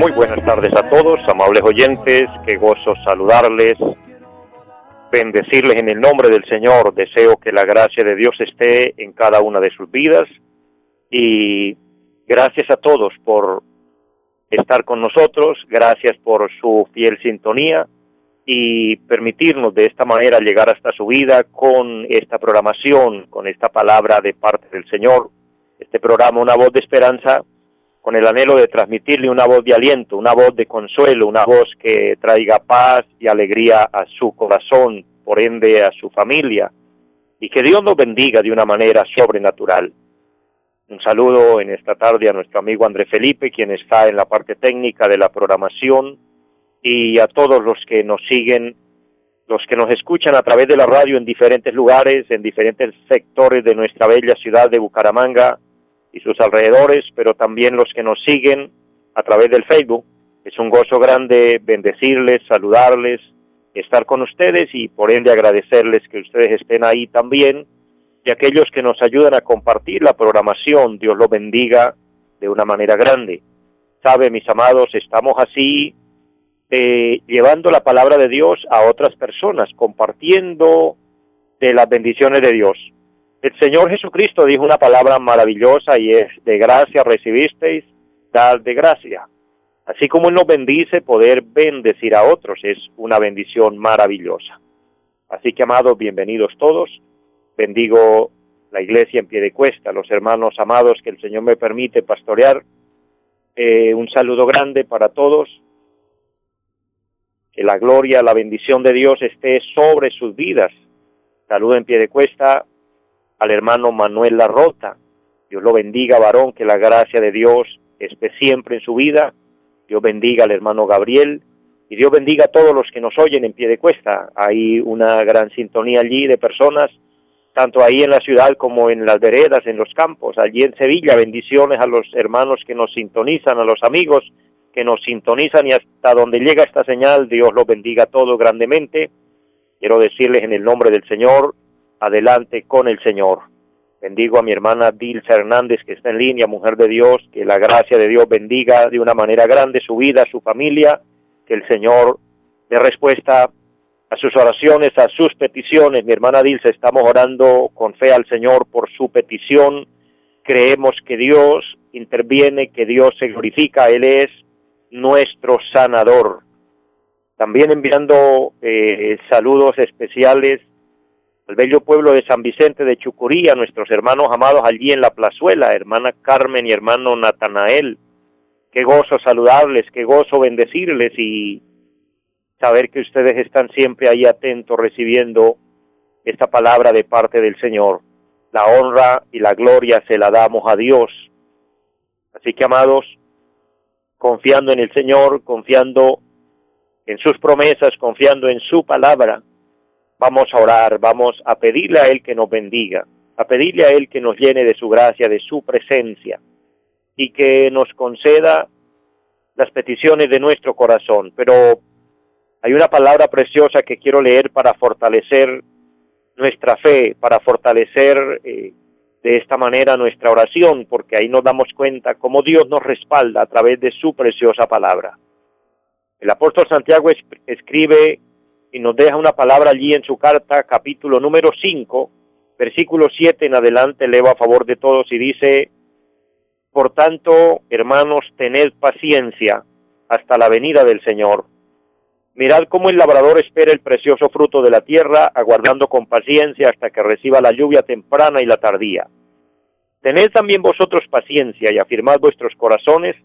muy buenas tardes a todos, amables oyentes, qué gozo saludarles, bendecirles en el nombre del Señor, deseo que la gracia de Dios esté en cada una de sus vidas. Y gracias a todos por estar con nosotros, gracias por su fiel sintonía y permitirnos de esta manera llegar hasta su vida con esta programación, con esta palabra de parte del Señor, este programa Una voz de esperanza con el anhelo de transmitirle una voz de aliento, una voz de consuelo, una voz que traiga paz y alegría a su corazón, por ende a su familia, y que Dios nos bendiga de una manera sobrenatural. Un saludo en esta tarde a nuestro amigo André Felipe, quien está en la parte técnica de la programación, y a todos los que nos siguen, los que nos escuchan a través de la radio en diferentes lugares, en diferentes sectores de nuestra bella ciudad de Bucaramanga, y sus alrededores, pero también los que nos siguen a través del Facebook. Es un gozo grande bendecirles, saludarles, estar con ustedes y por ende agradecerles que ustedes estén ahí también y aquellos que nos ayudan a compartir la programación, Dios lo bendiga de una manera grande. Sabe, mis amados, estamos así eh, llevando la palabra de Dios a otras personas, compartiendo de las bendiciones de Dios. El Señor Jesucristo dijo una palabra maravillosa y es, de gracia recibisteis, dar de gracia. Así como Él nos bendice, poder bendecir a otros es una bendición maravillosa. Así que, amados, bienvenidos todos. Bendigo la iglesia en pie de cuesta, los hermanos amados que el Señor me permite pastorear. Eh, un saludo grande para todos. Que la gloria, la bendición de Dios esté sobre sus vidas. Saludo en pie de cuesta al hermano Manuel Larrota. Dios lo bendiga, varón, que la gracia de Dios esté siempre en su vida. Dios bendiga al hermano Gabriel y Dios bendiga a todos los que nos oyen en pie de cuesta. Hay una gran sintonía allí de personas, tanto ahí en la ciudad como en las veredas, en los campos, allí en Sevilla. Bendiciones a los hermanos que nos sintonizan, a los amigos que nos sintonizan y hasta donde llega esta señal, Dios los bendiga a todos grandemente. Quiero decirles en el nombre del Señor, adelante con el Señor. Bendigo a mi hermana Dilsa Hernández que está en línea, mujer de Dios, que la gracia de Dios bendiga de una manera grande su vida, su familia, que el Señor dé respuesta a sus oraciones, a sus peticiones. Mi hermana Dilsa, estamos orando con fe al Señor por su petición. Creemos que Dios interviene, que Dios se glorifica, Él es nuestro sanador. También enviando eh, saludos especiales al bello pueblo de San Vicente de Chucuría, nuestros hermanos amados allí en la plazuela, hermana Carmen y hermano Natanael. Qué gozo saludarles, qué gozo bendecirles y saber que ustedes están siempre ahí atentos recibiendo esta palabra de parte del Señor. La honra y la gloria se la damos a Dios. Así que, amados, confiando en el Señor, confiando en sus promesas, confiando en su palabra, vamos a orar, vamos a pedirle a Él que nos bendiga, a pedirle a Él que nos llene de su gracia, de su presencia y que nos conceda las peticiones de nuestro corazón. Pero hay una palabra preciosa que quiero leer para fortalecer nuestra fe, para fortalecer eh, de esta manera nuestra oración, porque ahí nos damos cuenta cómo Dios nos respalda a través de su preciosa palabra. El apóstol Santiago escribe y nos deja una palabra allí en su carta, capítulo número 5, versículo 7 en adelante, leo a favor de todos y dice, Por tanto, hermanos, tened paciencia hasta la venida del Señor. Mirad cómo el labrador espera el precioso fruto de la tierra, aguardando con paciencia hasta que reciba la lluvia temprana y la tardía. Tened también vosotros paciencia y afirmad vuestros corazones,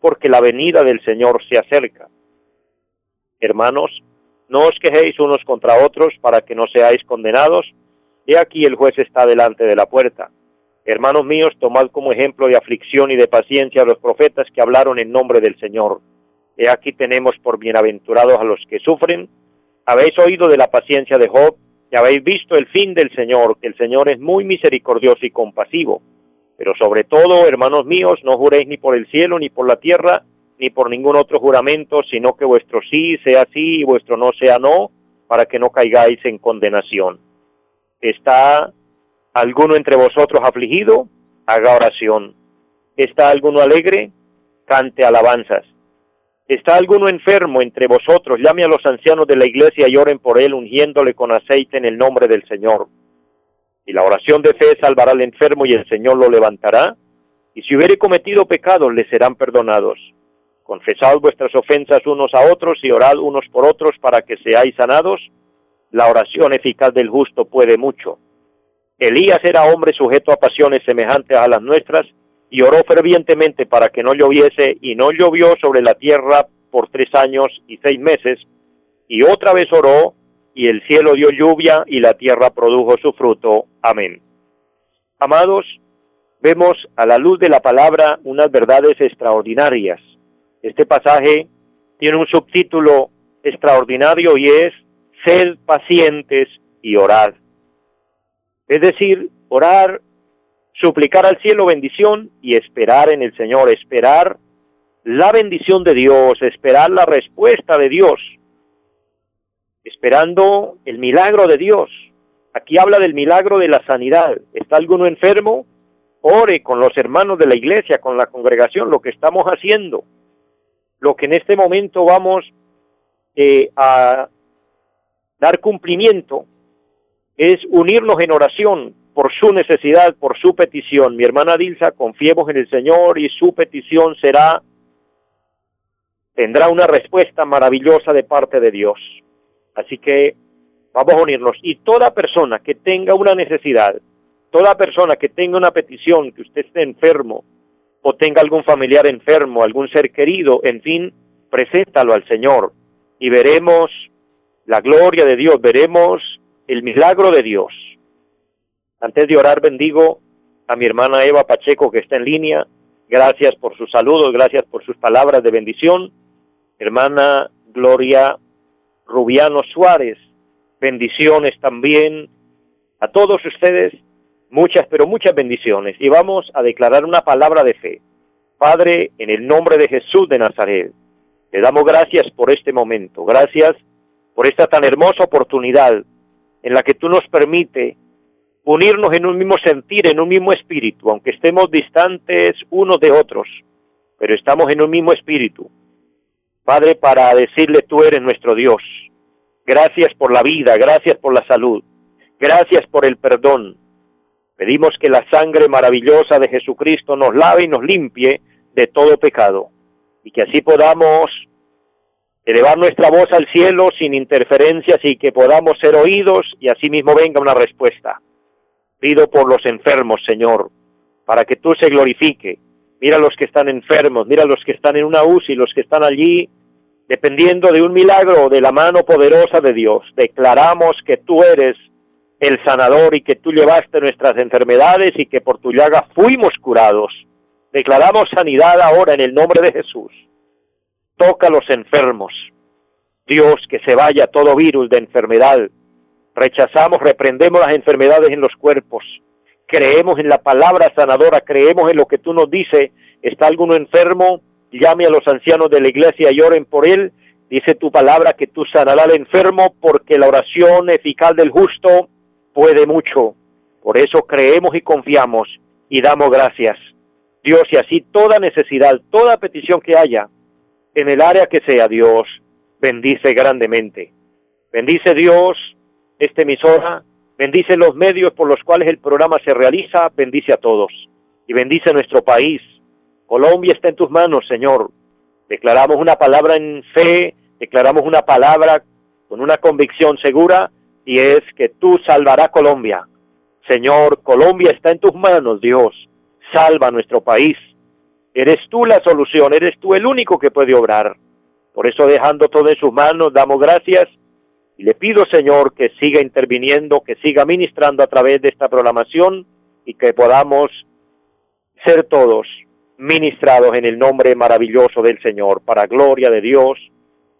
porque la venida del Señor se acerca. Hermanos, no os quejéis unos contra otros para que no seáis condenados. He aquí el juez está delante de la puerta. Hermanos míos, tomad como ejemplo de aflicción y de paciencia a los profetas que hablaron en nombre del Señor. He aquí tenemos por bienaventurados a los que sufren. Habéis oído de la paciencia de Job y habéis visto el fin del Señor, que el Señor es muy misericordioso y compasivo. Pero sobre todo, hermanos míos, no juréis ni por el cielo, ni por la tierra, ni por ningún otro juramento, sino que vuestro sí sea sí y vuestro no sea no, para que no caigáis en condenación. ¿Está alguno entre vosotros afligido? Haga oración. ¿Está alguno alegre? Cante alabanzas. ¿Está alguno enfermo entre vosotros? Llame a los ancianos de la iglesia y oren por él, ungiéndole con aceite en el nombre del Señor. Y la oración de fe salvará al enfermo y el Señor lo levantará. Y si hubiere cometido pecados, le serán perdonados. Confesad vuestras ofensas unos a otros y orad unos por otros para que seáis sanados. La oración eficaz del justo puede mucho. Elías era hombre sujeto a pasiones semejantes a las nuestras y oró fervientemente para que no lloviese y no llovió sobre la tierra por tres años y seis meses. Y otra vez oró y el cielo dio lluvia y la tierra produjo su fruto. Amén. Amados, vemos a la luz de la palabra unas verdades extraordinarias este pasaje tiene un subtítulo extraordinario y es Sed pacientes y orad. Es decir, orar, suplicar al cielo bendición y esperar en el Señor, esperar la bendición de Dios, esperar la respuesta de Dios, esperando el milagro de Dios. Aquí habla del milagro de la sanidad. ¿Está alguno enfermo? Ore con los hermanos de la iglesia, con la congregación, lo que estamos haciendo lo que en este momento vamos eh, a dar cumplimiento es unirnos en oración por su necesidad, por su petición. Mi hermana Dilsa, confiemos en el Señor y su petición será, tendrá una respuesta maravillosa de parte de Dios. Así que vamos a unirnos. Y toda persona que tenga una necesidad, toda persona que tenga una petición, que usted esté enfermo, o tenga algún familiar enfermo, algún ser querido, en fin, preséntalo al Señor y veremos la gloria de Dios, veremos el milagro de Dios. Antes de orar bendigo a mi hermana Eva Pacheco que está en línea. Gracias por sus saludos, gracias por sus palabras de bendición. Hermana Gloria Rubiano Suárez, bendiciones también a todos ustedes muchas, pero muchas bendiciones. Y vamos a declarar una palabra de fe. Padre, en el nombre de Jesús de Nazaret, te damos gracias por este momento, gracias por esta tan hermosa oportunidad en la que tú nos permite unirnos en un mismo sentir, en un mismo espíritu, aunque estemos distantes unos de otros, pero estamos en un mismo espíritu. Padre, para decirle tú eres nuestro Dios. Gracias por la vida, gracias por la salud, gracias por el perdón, Pedimos que la sangre maravillosa de Jesucristo nos lave y nos limpie de todo pecado y que así podamos elevar nuestra voz al cielo sin interferencias y que podamos ser oídos y así mismo venga una respuesta. Pido por los enfermos, Señor, para que tú se glorifique. Mira los que están enfermos, mira los que están en una UCI, los que están allí dependiendo de un milagro de la mano poderosa de Dios. Declaramos que tú eres el sanador y que tú llevaste nuestras enfermedades y que por tu llaga fuimos curados. Declaramos sanidad ahora en el nombre de Jesús. Toca a los enfermos. Dios, que se vaya todo virus de enfermedad. Rechazamos, reprendemos las enfermedades en los cuerpos. Creemos en la palabra sanadora, creemos en lo que tú nos dices. ¿Está alguno enfermo? Llame a los ancianos de la iglesia y oren por él. Dice tu palabra que tú sanarás al enfermo porque la oración eficaz del justo puede mucho. Por eso creemos y confiamos y damos gracias. Dios, y así toda necesidad, toda petición que haya, en el área que sea, Dios, bendice grandemente. Bendice Dios esta emisora, bendice los medios por los cuales el programa se realiza, bendice a todos y bendice nuestro país. Colombia está en tus manos, Señor. Declaramos una palabra en fe, declaramos una palabra con una convicción segura y es que tú salvarás Colombia. Señor, Colombia está en tus manos, Dios. Salva nuestro país. Eres tú la solución, eres tú el único que puede obrar. Por eso dejando todo en sus manos, damos gracias y le pido, Señor, que siga interviniendo, que siga ministrando a través de esta programación y que podamos ser todos ministrados en el nombre maravilloso del Señor. Para gloria de Dios,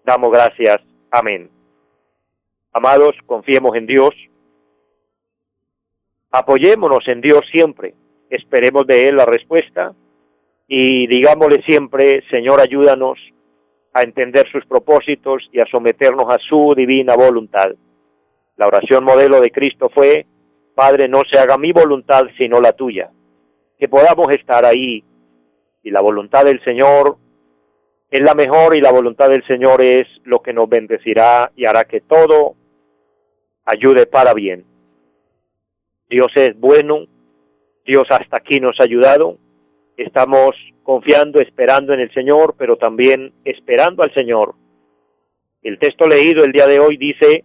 damos gracias. Amén. Amados, confiemos en Dios. Apoyémonos en Dios siempre. Esperemos de Él la respuesta y digámosle siempre, Señor, ayúdanos a entender sus propósitos y a someternos a su divina voluntad. La oración modelo de Cristo fue, Padre, no se haga mi voluntad sino la tuya. Que podamos estar ahí y la voluntad del Señor es la mejor y la voluntad del Señor es lo que nos bendecirá y hará que todo ayude para bien. Dios es bueno, Dios hasta aquí nos ha ayudado, estamos confiando, esperando en el Señor, pero también esperando al Señor. El texto leído el día de hoy dice,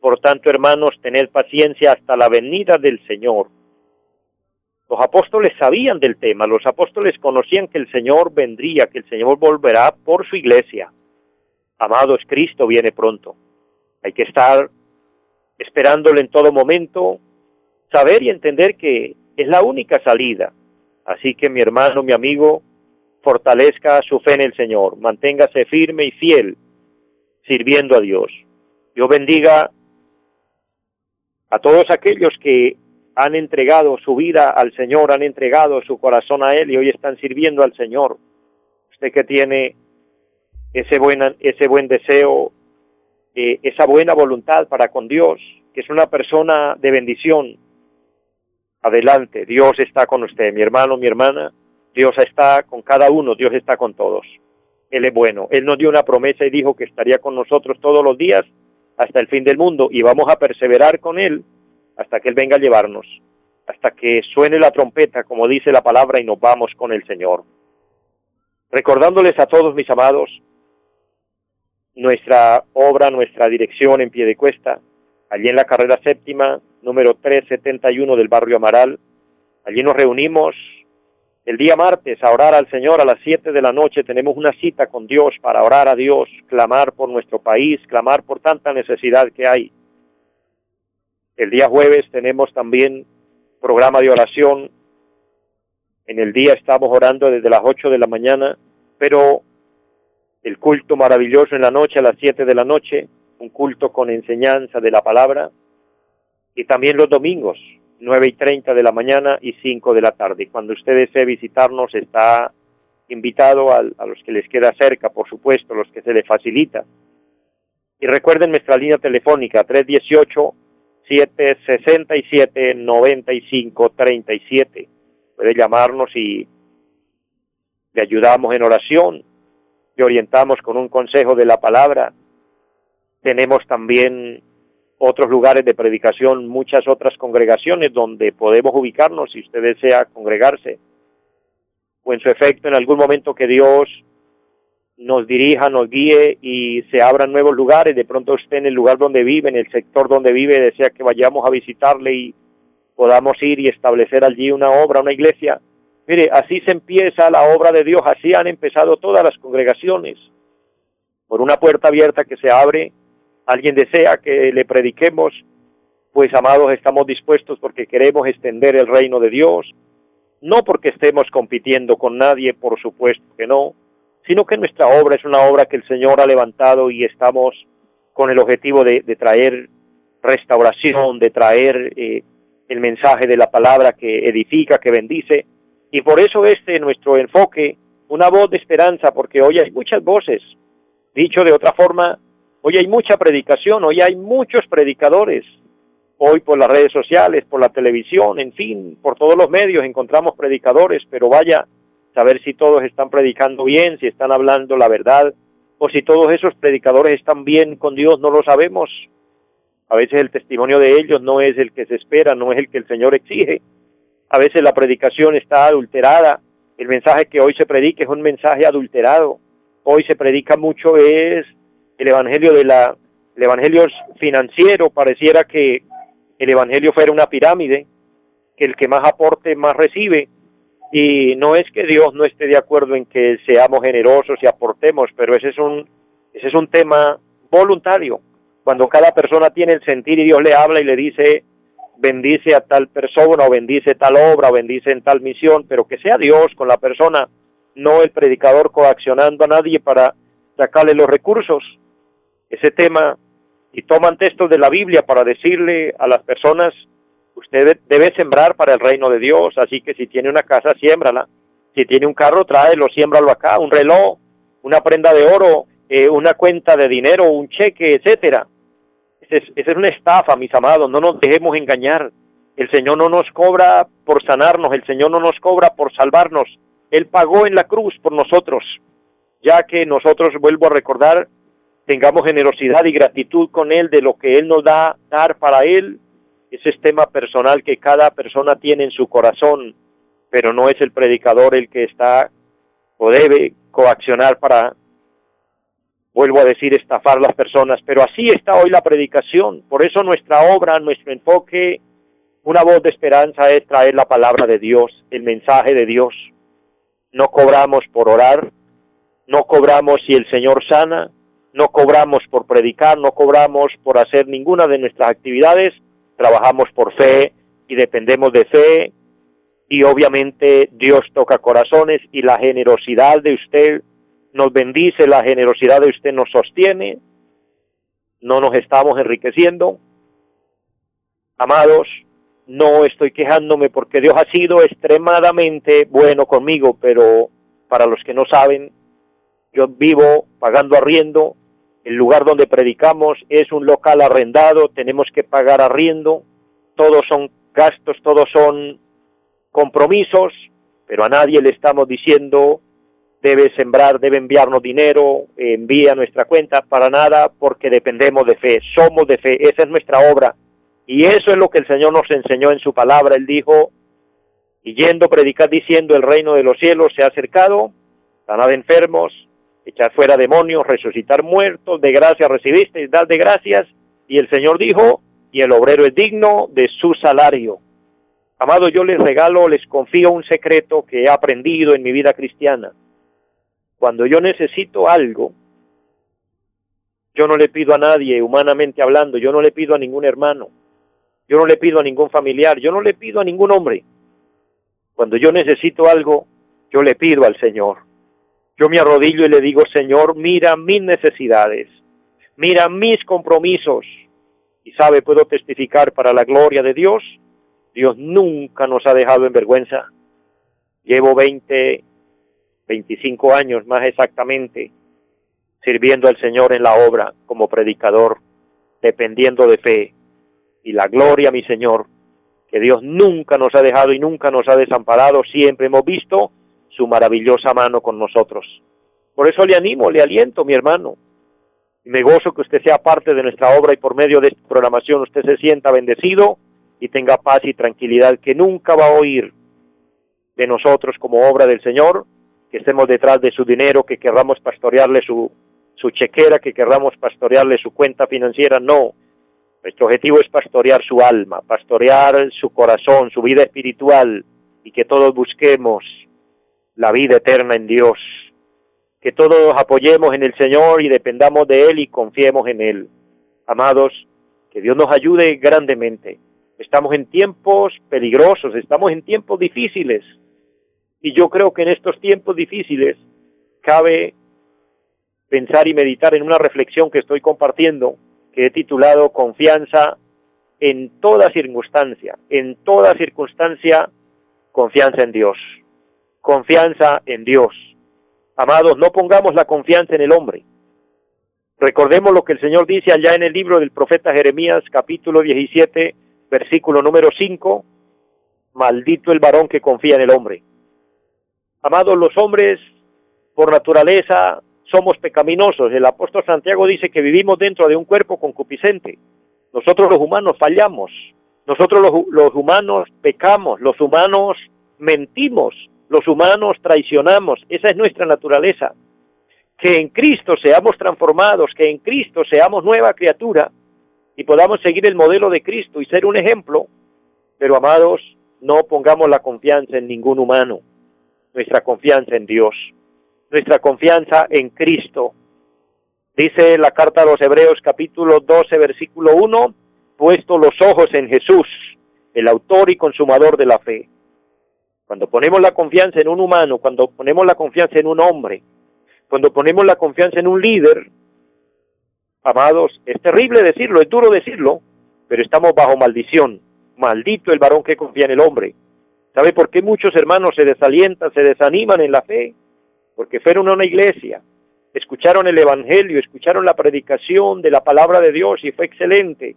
por tanto, hermanos, tened paciencia hasta la venida del Señor. Los apóstoles sabían del tema, los apóstoles conocían que el Señor vendría, que el Señor volverá por su iglesia. Amados, Cristo viene pronto. Hay que estar esperándole en todo momento, saber y entender que es la única salida. Así que mi hermano, mi amigo, fortalezca su fe en el Señor, manténgase firme y fiel, sirviendo a Dios. Dios bendiga a todos aquellos que han entregado su vida al Señor, han entregado su corazón a Él y hoy están sirviendo al Señor. Usted que tiene ese buen, ese buen deseo, eh, esa buena voluntad para con Dios, que es una persona de bendición, adelante, Dios está con usted, mi hermano, mi hermana, Dios está con cada uno, Dios está con todos. Él es bueno. Él nos dio una promesa y dijo que estaría con nosotros todos los días hasta el fin del mundo y vamos a perseverar con Él hasta que Él venga a llevarnos, hasta que suene la trompeta, como dice la palabra, y nos vamos con el Señor. Recordándoles a todos mis amados, nuestra obra, nuestra dirección en pie de cuesta, allí en la carrera séptima, número 371 del barrio Amaral. Allí nos reunimos el día martes a orar al Señor a las 7 de la noche. Tenemos una cita con Dios para orar a Dios, clamar por nuestro país, clamar por tanta necesidad que hay. El día jueves tenemos también programa de oración. En el día estamos orando desde las 8 de la mañana, pero el culto maravilloso en la noche a las 7 de la noche, un culto con enseñanza de la palabra y también los domingos, 9 y 30 de la mañana y 5 de la tarde. Cuando usted desee visitarnos, está invitado a, a los que les queda cerca, por supuesto, los que se le facilita. Y recuerden nuestra línea telefónica 318-767-9537. Puede llamarnos y le ayudamos en oración, le orientamos con un consejo de la palabra. Tenemos también otros lugares de predicación, muchas otras congregaciones donde podemos ubicarnos si usted desea congregarse. O en su efecto, en algún momento que Dios nos dirija, nos guíe y se abran nuevos lugares, de pronto usted en el lugar donde vive, en el sector donde vive, desea que vayamos a visitarle y podamos ir y establecer allí una obra, una iglesia. Mire, así se empieza la obra de Dios, así han empezado todas las congregaciones, por una puerta abierta que se abre alguien desea que le prediquemos, pues amados estamos dispuestos porque queremos extender el reino de Dios, no porque estemos compitiendo con nadie, por supuesto que no, sino que nuestra obra es una obra que el Señor ha levantado y estamos con el objetivo de, traer restauración, de traer eh, el mensaje de la palabra que edifica, que bendice, y por eso este nuestro enfoque, una voz de esperanza, porque hoy hay muchas voces, dicho de otra forma, Hoy hay mucha predicación, hoy hay muchos predicadores. Hoy por las redes sociales, por la televisión, en fin, por todos los medios encontramos predicadores, pero vaya, saber si todos están predicando bien, si están hablando la verdad, o si todos esos predicadores están bien con Dios, no lo sabemos. A veces el testimonio de ellos no es el que se espera, no es el que el Señor exige. A veces la predicación está adulterada. El mensaje que hoy se predica es un mensaje adulterado. Hoy se predica mucho es el evangelio de la el evangelio financiero pareciera que el evangelio fuera una pirámide que el que más aporte más recibe y no es que Dios no esté de acuerdo en que seamos generosos y aportemos pero ese es un ese es un tema voluntario cuando cada persona tiene el sentir y Dios le habla y le dice bendice a tal persona o bendice tal obra o bendice en tal misión, pero que sea Dios con la persona, no el predicador coaccionando a nadie para sacarle los recursos. Ese tema, y toman textos de la Biblia para decirle a las personas, usted debe sembrar para el reino de Dios, así que si tiene una casa, siémbrala. Si tiene un carro, tráelo, siémbralo acá, un reloj, una prenda de oro, eh, una cuenta de dinero, un cheque, etcétera. Esa es, una estafa, mis amados, no nos dejemos engañar. El Señor no nos cobra por sanarnos, el Señor no nos cobra por salvarnos. Él pagó en la cruz por nosotros, ya que nosotros, vuelvo a recordar, tengamos generosidad y gratitud con Él de lo que Él nos da dar para Él. Ese es tema personal que cada persona tiene en su corazón, pero no es el predicador el que está o debe coaccionar para vuelvo a decir, estafar las personas, pero así está hoy la predicación. Por eso nuestra obra, nuestro enfoque, una voz de esperanza es traer la palabra de Dios, el mensaje de Dios. No cobramos por orar, no cobramos si el Señor sana, no cobramos por predicar, no cobramos por hacer ninguna de nuestras actividades, trabajamos por fe y dependemos de fe y obviamente Dios toca corazones y la generosidad de usted nos bendice, la generosidad de usted nos sostiene, no nos estamos enriqueciendo. Amados, no estoy quejándome porque Dios ha sido extremadamente bueno conmigo, pero para los que no saben, yo vivo pagando arriendo, el lugar donde predicamos es un local arrendado, tenemos que pagar arriendo, todos son gastos, todos son compromisos, pero a nadie le estamos diciendo debe sembrar, debe enviarnos dinero, envía nuestra cuenta, para nada, porque dependemos de fe, somos de fe, esa es nuestra obra. Y eso es lo que el Señor nos enseñó en su palabra. Él dijo, y yendo predicar diciendo, el reino de los cielos se ha acercado, sanar enfermos, echar fuera demonios, resucitar muertos, de gracia recibiste, dar de gracias. Y el Señor dijo, y el obrero es digno de su salario. Amado, yo les regalo, les confío un secreto que he aprendido en mi vida cristiana. Cuando yo necesito algo, yo no le pido a nadie, humanamente hablando, yo no le pido a ningún hermano, yo no le pido a ningún familiar, yo no le pido a ningún hombre. Cuando yo necesito algo, yo le pido al Señor. Yo me arrodillo y le digo, Señor, mira mis necesidades, mira mis compromisos. Y sabe, puedo testificar para la gloria de Dios, Dios nunca nos ha dejado en vergüenza. Llevo 20 25 años más exactamente, sirviendo al Señor en la obra como predicador, dependiendo de fe. Y la gloria, mi Señor, que Dios nunca nos ha dejado y nunca nos ha desamparado, siempre hemos visto su maravillosa mano con nosotros. Por eso le animo, le aliento, mi hermano. Me gozo que usted sea parte de nuestra obra y por medio de esta programación usted se sienta bendecido y tenga paz y tranquilidad que nunca va a oír de nosotros como obra del Señor que estemos detrás de su dinero, que querramos pastorearle su, su chequera, que querramos pastorearle su cuenta financiera, no. Nuestro objetivo es pastorear su alma, pastorear su corazón, su vida espiritual y que todos busquemos la vida eterna en Dios. Que todos apoyemos en el Señor y dependamos de Él y confiemos en Él. Amados, que Dios nos ayude grandemente. Estamos en tiempos peligrosos, estamos en tiempos difíciles. Y yo creo que en estos tiempos difíciles cabe pensar y meditar en una reflexión que estoy compartiendo, que he titulado Confianza en toda circunstancia, en toda circunstancia, confianza en Dios, confianza en Dios. Amados, no pongamos la confianza en el hombre. Recordemos lo que el Señor dice allá en el libro del profeta Jeremías capítulo 17, versículo número 5, maldito el varón que confía en el hombre. Amados, los hombres por naturaleza somos pecaminosos. El apóstol Santiago dice que vivimos dentro de un cuerpo concupiscente. Nosotros los humanos fallamos. Nosotros los, los humanos pecamos. Los humanos mentimos. Los humanos traicionamos. Esa es nuestra naturaleza. Que en Cristo seamos transformados, que en Cristo seamos nueva criatura y podamos seguir el modelo de Cristo y ser un ejemplo. Pero amados, no pongamos la confianza en ningún humano nuestra confianza en Dios, nuestra confianza en Cristo. Dice la carta a los Hebreos capítulo 12 versículo 1, puesto los ojos en Jesús, el autor y consumador de la fe. Cuando ponemos la confianza en un humano, cuando ponemos la confianza en un hombre, cuando ponemos la confianza en un líder, amados, es terrible decirlo, es duro decirlo, pero estamos bajo maldición. Maldito el varón que confía en el hombre. ¿Sabe por qué muchos hermanos se desalientan, se desaniman en la fe? Porque fueron a una iglesia, escucharon el Evangelio, escucharon la predicación de la palabra de Dios y fue excelente.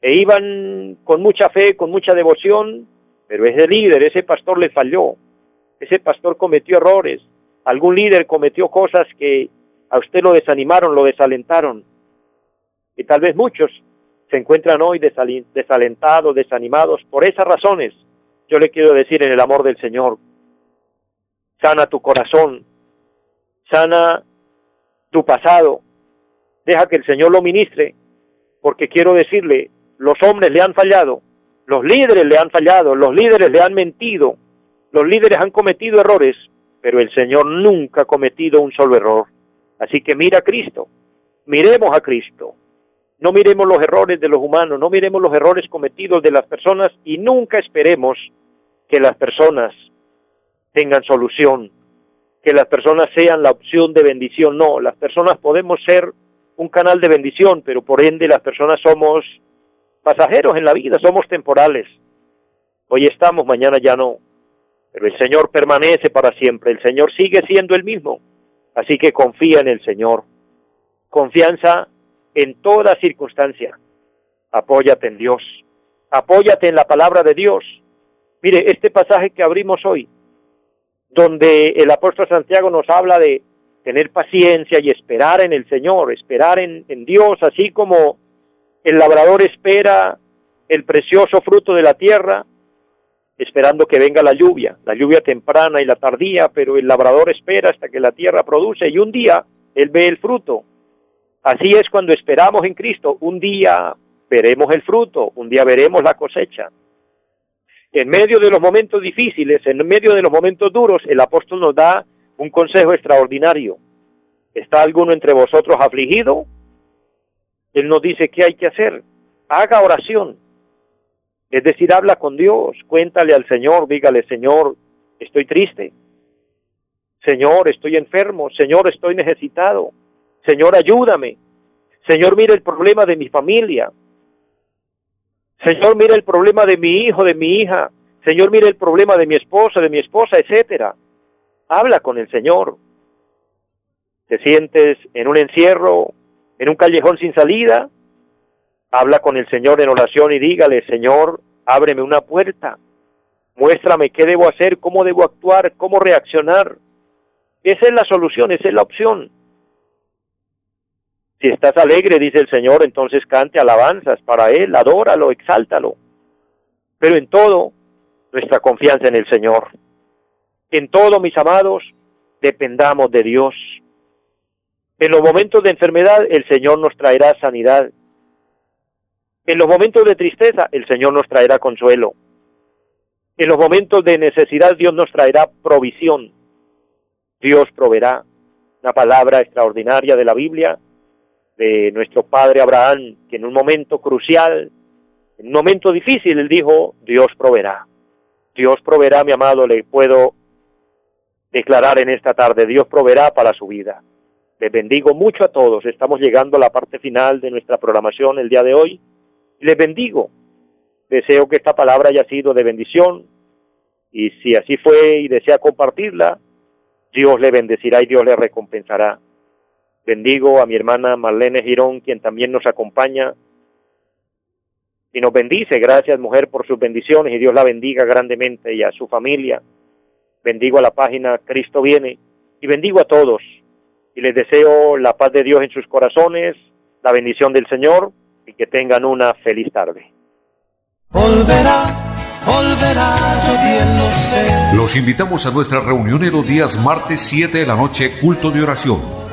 E iban con mucha fe, con mucha devoción, pero ese líder, ese pastor le falló, ese pastor cometió errores, algún líder cometió cosas que a usted lo desanimaron, lo desalentaron. Y tal vez muchos se encuentran hoy desalentados, desanimados por esas razones. Yo le quiero decir en el amor del Señor, sana tu corazón, sana tu pasado, deja que el Señor lo ministre, porque quiero decirle, los hombres le han fallado, los líderes le han fallado, los líderes le han mentido, los líderes han cometido errores, pero el Señor nunca ha cometido un solo error. Así que mira a Cristo, miremos a Cristo, no miremos los errores de los humanos, no miremos los errores cometidos de las personas y nunca esperemos que las personas tengan solución, que las personas sean la opción de bendición. No, las personas podemos ser un canal de bendición, pero por ende las personas somos pasajeros en la vida, somos temporales. Hoy estamos, mañana ya no. Pero el Señor permanece para siempre, el Señor sigue siendo el mismo. Así que confía en el Señor. Confianza en toda circunstancia. Apóyate en Dios. Apóyate en la palabra de Dios. Mire, este pasaje que abrimos hoy, donde el apóstol Santiago nos habla de tener paciencia y esperar en el Señor, esperar en, en Dios, así como el labrador espera el precioso fruto de la tierra, esperando que venga la lluvia, la lluvia temprana y la tardía, pero el labrador espera hasta que la tierra produce y un día él ve el fruto. Así es cuando esperamos en Cristo. Un día veremos el fruto, un día veremos la cosecha. En medio de los momentos difíciles, en medio de los momentos duros, el apóstol nos da un consejo extraordinario. ¿Está alguno entre vosotros afligido? Él nos dice qué hay que hacer. Haga oración. Es decir, habla con Dios, cuéntale al Señor, dígale, Señor, estoy triste. Señor, estoy enfermo. Señor, estoy necesitado. Señor, ayúdame. Señor, mira el problema de mi familia. Señor, mira el problema de mi hijo, de mi hija. Señor, mira el problema de mi esposa, de mi esposa, etcétera. Habla con el Señor. Te sientes en un encierro, en un callejón sin salida. Habla con el Señor en oración y dígale, Señor, ábreme una puerta. Muéstrame qué debo hacer, cómo debo actuar, cómo reaccionar. Esa es la solución, esa es la opción. Si estás alegre, dice el Señor, entonces cante alabanzas para Él, adóralo, exáltalo. Pero en todo, nuestra confianza en el Señor. En todo, mis amados, dependamos de Dios. En los momentos de enfermedad, el Señor nos traerá sanidad. En los momentos de tristeza, el Señor nos traerá consuelo. En los momentos de necesidad, Dios nos traerá provisión. Dios proveerá. Una palabra extraordinaria de la Biblia de nuestro padre Abraham, que en un momento crucial, en un momento difícil, él dijo, Dios proveerá. Dios proveerá, mi amado, le puedo declarar en esta tarde, Dios proveerá para su vida. Les bendigo mucho a todos. Estamos llegando a la parte final de nuestra programación el día de hoy. Les bendigo. Deseo que esta palabra haya sido de bendición y si así fue y desea compartirla, Dios le bendecirá y Dios le recompensará. Bendigo a mi hermana Marlene Girón, quien también nos acompaña y nos bendice. Gracias, mujer, por sus bendiciones y Dios la bendiga grandemente y a su familia. Bendigo a la página Cristo viene y bendigo a todos y les deseo la paz de Dios en sus corazones, la bendición del Señor y que tengan una feliz tarde. Los invitamos a nuestra reunión en los días martes 7 de la noche, culto de oración